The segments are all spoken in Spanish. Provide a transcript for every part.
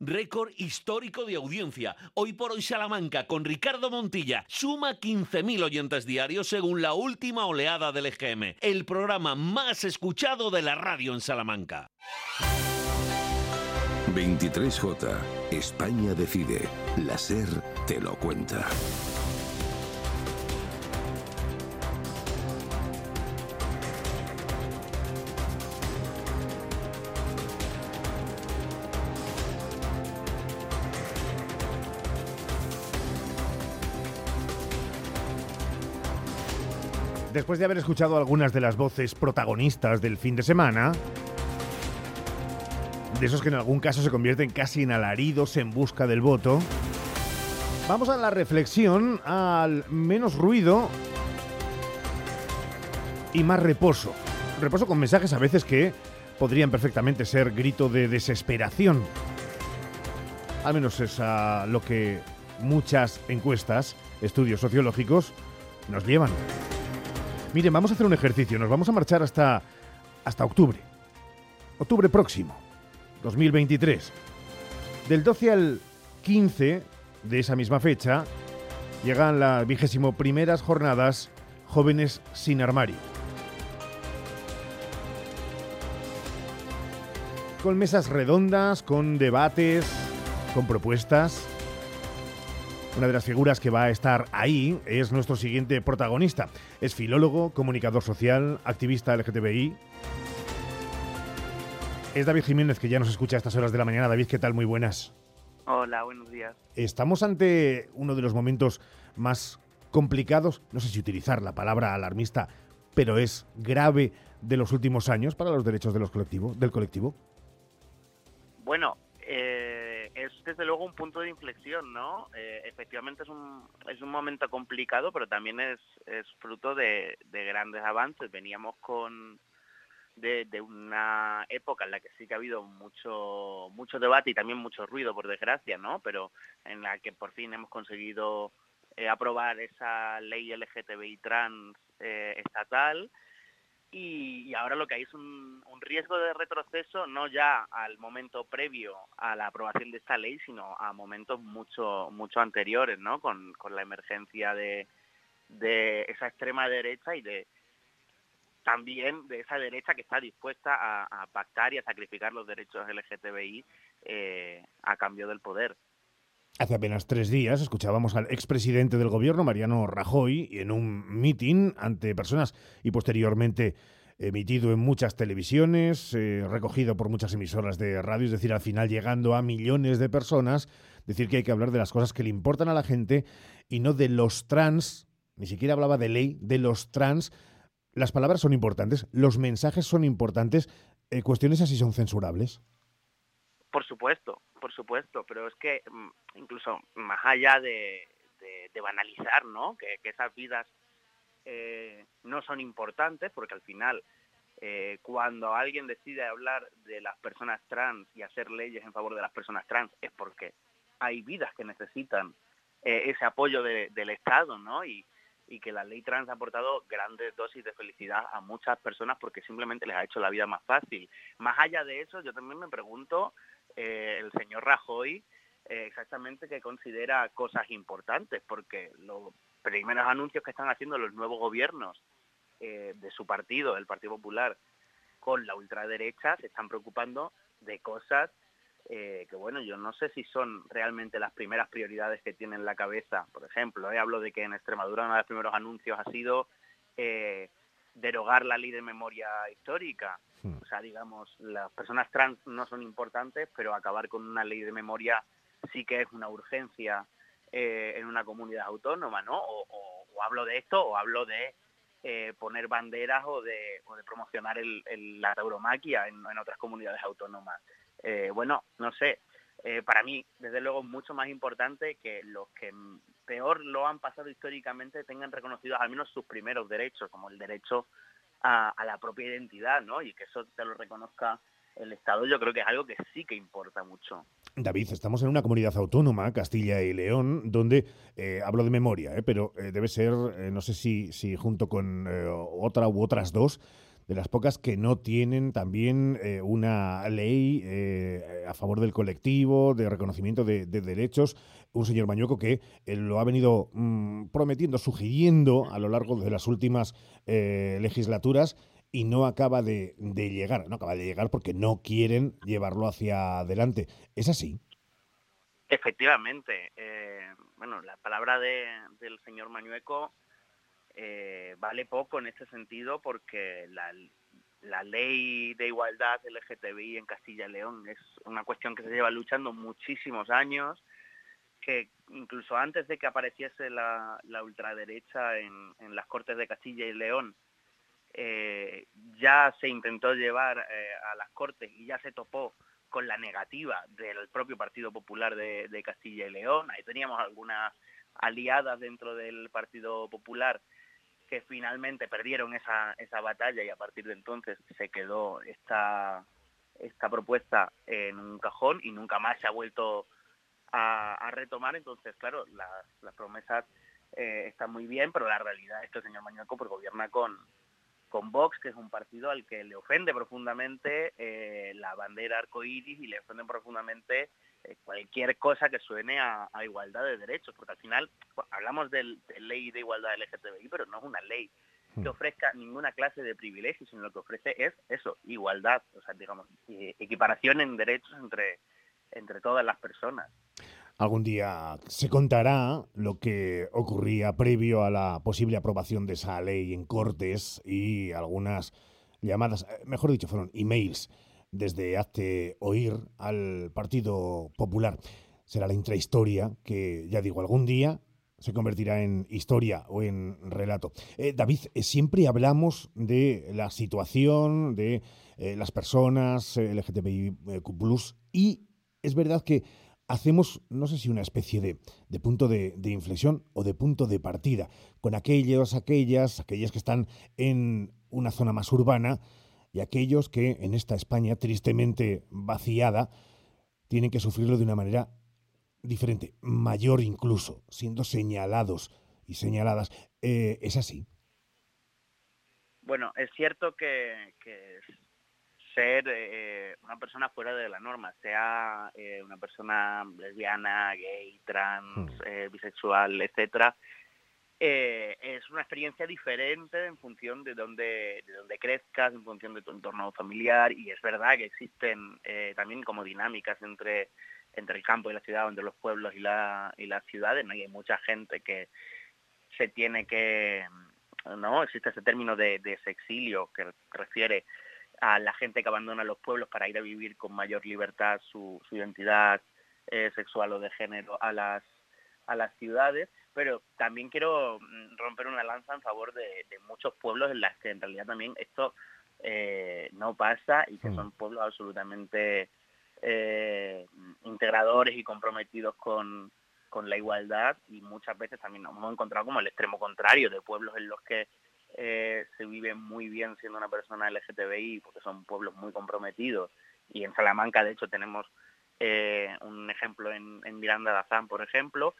Récord histórico de audiencia. Hoy por hoy Salamanca con Ricardo Montilla suma 15.000 oyentes diarios según la última oleada del EGM. El programa más escuchado de la radio en Salamanca. 23J. España decide. La SER te lo cuenta. Después de haber escuchado algunas de las voces protagonistas del fin de semana, de esos que en algún caso se convierten casi en alaridos en busca del voto, vamos a la reflexión, al menos ruido y más reposo. Reposo con mensajes a veces que podrían perfectamente ser grito de desesperación. Al menos es a lo que muchas encuestas, estudios sociológicos, nos llevan. Miren, vamos a hacer un ejercicio. Nos vamos a marchar hasta, hasta octubre. Octubre próximo, 2023. Del 12 al 15 de esa misma fecha llegan las vigésimo primeras jornadas Jóvenes sin Armario. Con mesas redondas, con debates, con propuestas. Una de las figuras que va a estar ahí es nuestro siguiente protagonista. Es filólogo, comunicador social, activista LGTBI. Es David Jiménez, que ya nos escucha a estas horas de la mañana. David, ¿qué tal? Muy buenas. Hola, buenos días. Estamos ante uno de los momentos más complicados, no sé si utilizar la palabra alarmista, pero es grave de los últimos años para los derechos de los colectivos, del colectivo. Desde luego un punto de inflexión, ¿no? Eh, efectivamente es un, es un momento complicado, pero también es, es fruto de, grandes avances. Veníamos con de, una época en la que sí que ha habido mucho, mucho debate y también mucho ruido, por desgracia, ¿no? Pero en la que por fin hemos conseguido eh, aprobar esa ley LGTBI trans eh, estatal y, ahora lo que hay es un, riesgo de retroceso no ya al momento previo a la aprobación de esta ley, sino a momentos mucho mucho anteriores, ¿no? Con, la emergencia de, esa extrema derecha y de también de esa derecha que está dispuesta a, pactar y a sacrificar los derechos LGTBI eh, a cambio del poder. Hace apenas tres días escuchábamos al expresidente del gobierno, Mariano Rajoy, en un meeting ante personas y posteriormente emitido en muchas televisiones, eh, recogido por muchas emisoras de radio, es decir, al final llegando a millones de personas, decir que hay que hablar de las cosas que le importan a la gente y no de los trans, ni siquiera hablaba de ley, de los trans. Las palabras son importantes, los mensajes son importantes, eh, cuestiones así son censurables. Por supuesto, por supuesto, pero es que mm, incluso más allá de, banalizar, ¿no? Que, esas vidas eh, no son importantes, porque al final, eh, cuando alguien decide hablar de las personas trans y hacer leyes en favor de las personas trans, es porque hay vidas que necesitan eh, ese apoyo del Estado, ¿no? Y, y que la ley trans ha aportado grandes dosis de felicidad a muchas personas porque simplemente les ha hecho la vida más fácil. Más allá de eso, yo también me pregunto eh, el señor Rajoy eh, exactamente que considera cosas importantes, porque los primeros anuncios que están haciendo los nuevos gobiernos eh, de su partido, el Partido Popular, con la ultraderecha, se están preocupando de cosas que, bueno, yo no sé si son realmente las primeras prioridades que tiene en la cabeza. Por ejemplo, hablo de que en Extremadura uno de los primeros anuncios ha sido derogar la ley de memoria histórica. Hmm. O sea, digamos, las personas trans no son importantes, pero acabar con una ley de memoria sí que es una urgencia eh, en una comunidad autónoma, ¿no? O, hablo de esto o hablo de eh, poner banderas o de, o de promocionar el, la tauromaquia en, otras comunidades autónomas. Eh, bueno, no sé, para mí, desde luego, es mucho más importante que los que peor lo han pasado históricamente tengan reconocidos al menos sus primeros derechos, como el derecho a, la propia identidad, ¿no? Y que eso te lo reconozca el Estado, yo creo que es algo que sí que importa mucho. David, estamos en una comunidad autónoma, Castilla y León, donde eh, hablo de memoria, eh, pero eh, debe ser, no sé si, si junto con otra u otras dos, de las pocas que no tienen también eh, una ley eh, a favor del colectivo, de reconocimiento de, derechos. Un señor Mañueco que eh, lo ha venido mm, prometiendo, sugiriendo a lo largo de las últimas legislaturas y no acaba de, llegar. No acaba de llegar porque no quieren llevarlo hacia adelante. ¿Es así? Efectivamente. bueno, la palabra del señor Mañueco eh, vale poco en este sentido porque la, la ley de igualdad LGTBI en Castilla y León es una cuestión que se lleva luchando muchísimos años, que incluso antes de que apareciese la, la ultraderecha en, en, las Cortes de Castilla y León, eh, ya se intentó llevar eh, a las Cortes y ya se topó con la negativa del propio Partido Popular de, de Castilla y León. Ahí teníamos algunas aliadas dentro del Partido Popular que finalmente perdieron esa, esa batalla y a partir de entonces se quedó esta, esta propuesta en un cajón y nunca más se ha vuelto a, retomar. Entonces, claro, las, promesas eh, están muy bien, pero la realidad es que el señor Mañueco pues, gobierna con, con Vox, que es un partido al que le ofende profundamente eh, la bandera arcoíris y le ofende profundamente eh, cualquier cosa que suene a, igualdad de derechos, porque al final hablamos de, ley de igualdad LGTBI, pero no es una ley que hmm. ofrezca ninguna clase de privilegios, sino lo que ofrece es eso, igualdad, o sea, digamos, equiparación en derechos entre, entre todas las personas. Algún día se contará lo que ocurría previo a la posible aprobación de esa ley en Cortes y algunas llamadas, eh, mejor dicho, fueron emails desde Hazte Oír al Partido Popular. Será la intrahistoria que, ya digo, algún día se convertirá en historia o en relato. Eh, David, eh, siempre hablamos de la situación de las personas LGTBIQ y es verdad que hacemos, no sé si una especie de, de punto de, inflexión o de punto de partida con aquellos, aquellas, aquellas que están en una zona más urbana y aquellos que en esta España tristemente vaciada tienen que sufrirlo de una manera diferente, mayor incluso, siendo señalados y señaladas. Eh, ¿Es así? Bueno, es cierto que, ser eh, una persona fuera de la norma, sea eh, una persona lesbiana, gay, trans, hmm. bisexual, etcétera, eh, es una experiencia diferente en función de dónde, de dónde crezcas, en función de tu entorno familiar y es verdad que existen eh, también como dinámicas entre, entre el campo y la ciudad, entre los pueblos y, la, y las ciudades, ¿no? hay mucha gente que se tiene que, ¿no? Existe ese término de, de sexilio que refiere a la gente que abandona los pueblos para ir a vivir con mayor libertad su, su identidad eh, sexual o de género a las, a las ciudades pero también quiero mm, romper una lanza en favor de, muchos pueblos en los que en realidad también esto eh, no pasa y que mm. son pueblos absolutamente eh, integradores y comprometidos con, la igualdad y muchas veces también nos hemos encontrado como el extremo contrario de pueblos en los que eh, se vive muy bien siendo una persona LGTBI porque son pueblos muy comprometidos y en Salamanca de hecho tenemos un ejemplo en, Miranda de Azán por ejemplo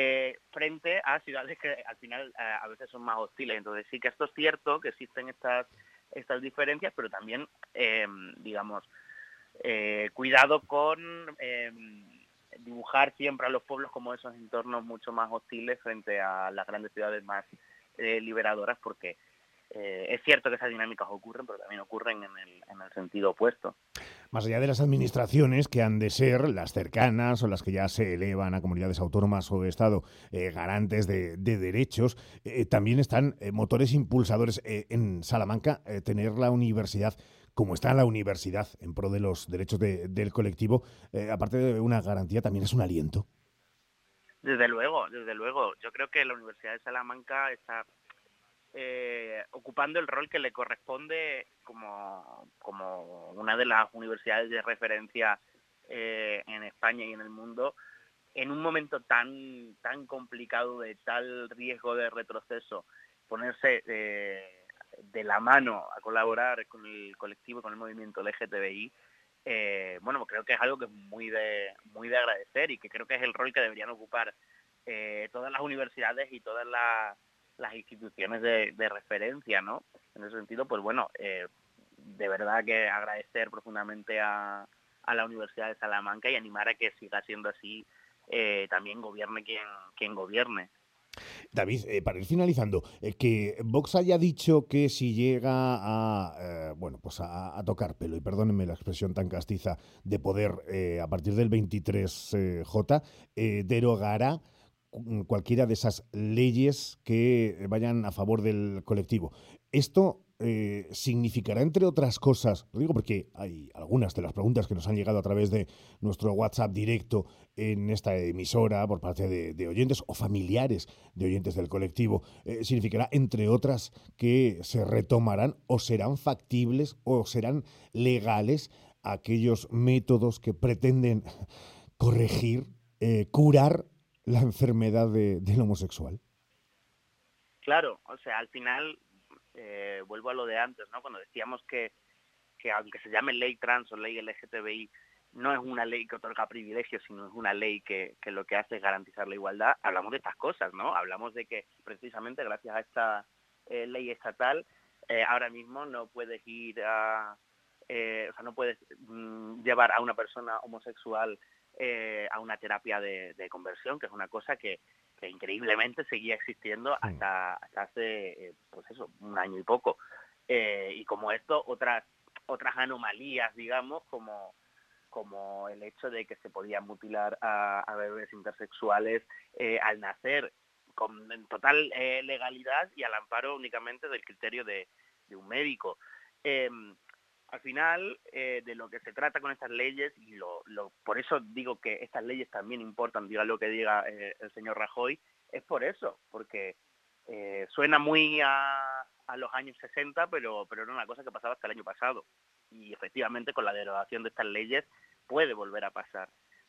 eh, frente a ciudades que al final eh, a veces son más hostiles. Entonces sí que esto es cierto, que existen estas, estas diferencias, pero también, digamos, eh, cuidado con dibujar siempre a los pueblos como esos entornos mucho más hostiles frente a las grandes ciudades más liberadoras, porque es cierto que esas dinámicas ocurren, pero también ocurren en el, en el sentido opuesto más allá de las administraciones que han de ser las cercanas o las que ya se elevan a comunidades autónomas o Estado eh, garantes de, derechos, eh, también están eh, motores impulsadores en Salamanca, tener la universidad como está la universidad en pro de los derechos del colectivo, aparte de una garantía, también es un aliento. Desde luego, desde luego. Yo creo que la Universidad de Salamanca está eh, ocupando el rol que le corresponde como, como una de las universidades de referencia eh, en España y en el mundo en un momento tan tan complicado de tal riesgo de retroceso ponerse eh, de la mano a colaborar con el colectivo con el movimiento LGTBI eh, bueno creo que es algo que es muy de muy de agradecer y que creo que es el rol que deberían ocupar todas las universidades y todas las instituciones de, referencia, ¿no? En ese sentido, pues bueno, eh, de verdad que agradecer profundamente a, a, la Universidad de Salamanca y animar a que siga siendo así, eh, también gobierne quien, quien gobierne. David, eh, para ir finalizando, eh, que Vox haya dicho que si llega a, eh, bueno, pues a, tocar pelo, y perdónenme la expresión tan castiza, de poder a partir del 23J, derogará cualquiera de esas leyes que vayan a favor del colectivo. Esto eh, significará, entre otras cosas, lo digo porque hay algunas de las preguntas que nos han llegado a través de nuestro WhatsApp directo en esta emisora por parte de, oyentes o familiares de oyentes del colectivo, eh, significará, entre otras, que se retomarán o serán factibles o serán legales aquellos métodos que pretenden corregir, eh, curar la enfermedad del homosexual. Claro, o sea, al final eh, vuelvo a lo de antes, ¿no? Cuando decíamos que, que aunque se llame ley trans o ley LGTBI, no es una ley que otorga privilegios, sino es una ley que, que, lo que hace es garantizar la igualdad. Hablamos de estas cosas, ¿no? Hablamos de que precisamente gracias a esta eh, ley estatal, eh, ahora mismo no puedes ir a, o sea, no puedes mm, llevar a una persona homosexual a una terapia de, conversión, que es una cosa que, que increíblemente seguía existiendo hasta, hasta hace, eh, pues eso, un año y poco. Eh, y como esto, otras, otras anomalías, digamos, como, como el hecho de que se podía mutilar a, bebés intersexuales eh, al nacer con total legalidad y al amparo únicamente del criterio de, de un médico. Al final, eh, de lo que se trata con estas leyes, y lo, por eso digo que estas leyes también importan, diga lo que diga eh, el señor Rajoy, es por eso, porque eh, suena muy a, a, los años 60, pero, pero era una cosa que pasaba hasta el año pasado. Y efectivamente, con la derogación de estas leyes, puede volver a pasar.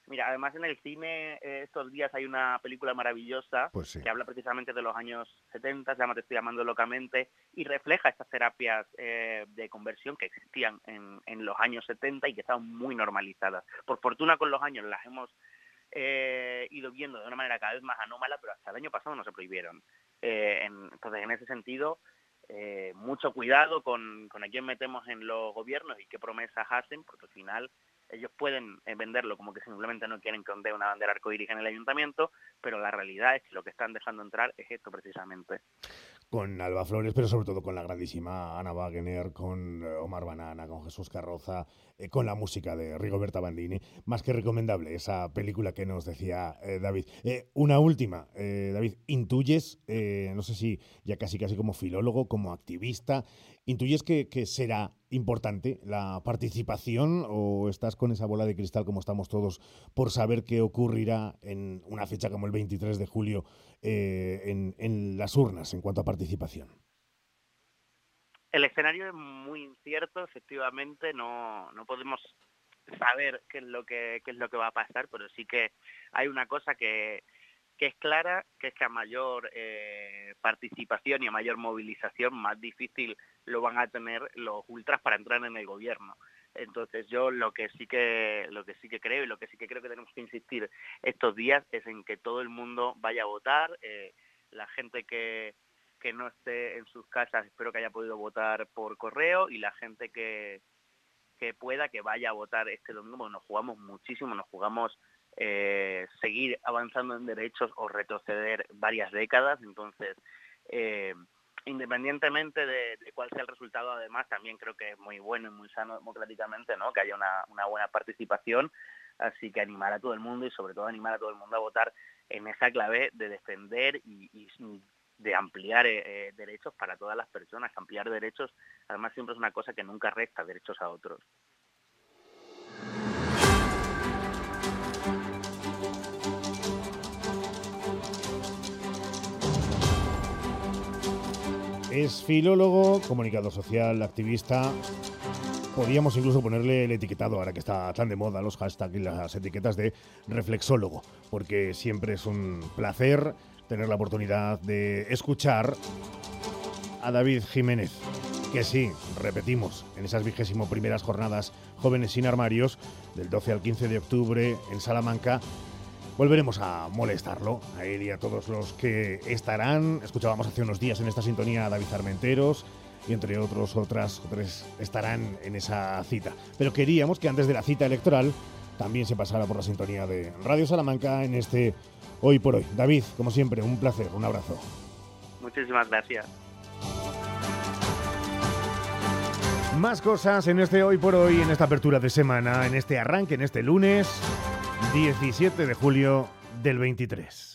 Mira, además en el cine eh, estos días hay una película maravillosa pues que habla precisamente de los años 70, se llama Te estoy llamando locamente, y refleja estas terapias eh, de conversión que existían en, en, los años 70 y que estaban muy normalizadas. Por fortuna con los años las hemos eh, ido viendo de una manera cada vez más anómala, pero hasta el año pasado no se prohibieron. entonces, en ese sentido, mucho cuidado con, con a quién metemos en los gobiernos y qué promesas hacen, porque al final ellos pueden eh, venderlo como que simplemente no quieren que ondee una bandera arcoíris en el ayuntamiento, pero la realidad es que lo que están dejando entrar es esto precisamente. Con Alba Flores, pero sobre todo con la grandísima Ana Wagner, con eh, Omar Banana, con Jesús Carroza, eh, con la música de Rigoberta Bandini. Más que recomendable esa película que nos decía David. una última, David, intuyes, no sé si ya casi casi como filólogo, como activista, ¿Intuyes que, será importante la participación o estás con esa bola de cristal como estamos todos por saber qué ocurrirá en una fecha como el 23 de julio eh, en, las urnas en cuanto a participación? El escenario es muy incierto, efectivamente, no, no podemos saber qué es lo que qué es lo que va a pasar, pero sí que hay una cosa que, que es clara, que es que a mayor eh, participación y a mayor movilización, más difícil lo van a tener los ultras para entrar en el gobierno. Entonces yo lo que sí que lo que sí que creo y lo que sí que creo que tenemos que insistir estos días es en que todo el mundo vaya a votar, eh, la gente que, que no esté en sus casas espero que haya podido votar por correo y la gente que, que pueda que vaya a votar este domingo, porque nos jugamos muchísimo, nos jugamos eh, seguir avanzando en derechos o retroceder varias décadas. Entonces, eh, independientemente de, cuál sea el resultado, además, también creo que es muy bueno y muy sano democráticamente, ¿no? Que haya una, buena participación. Así que animar a todo el mundo y sobre todo animar a todo el mundo a votar en esa clave de defender y, de ampliar eh, derechos para todas las personas. Ampliar derechos, además, siempre es una cosa que nunca resta derechos a otros. Es filólogo, comunicador social, activista. Podríamos incluso ponerle el etiquetado, ahora que está tan de moda los hashtags y las etiquetas de reflexólogo, porque siempre es un placer tener la oportunidad de escuchar a David Jiménez, que sí, repetimos, en esas vigésimo primeras jornadas Jóvenes sin Armarios, del 12 al 15 de octubre en Salamanca, volveremos a molestarlo, a él y a todos los que estarán. Escuchábamos hace unos días en esta sintonía a David Armenteros y entre otros otras tres estarán en esa cita. Pero queríamos que antes de la cita electoral también se pasara por la sintonía de Radio Salamanca en este Hoy por Hoy. David, como siempre, un placer, un abrazo. Muchísimas gracias. Más cosas en este Hoy por Hoy, en esta apertura de semana, en este arranque, en este lunes 17 de julio del 23.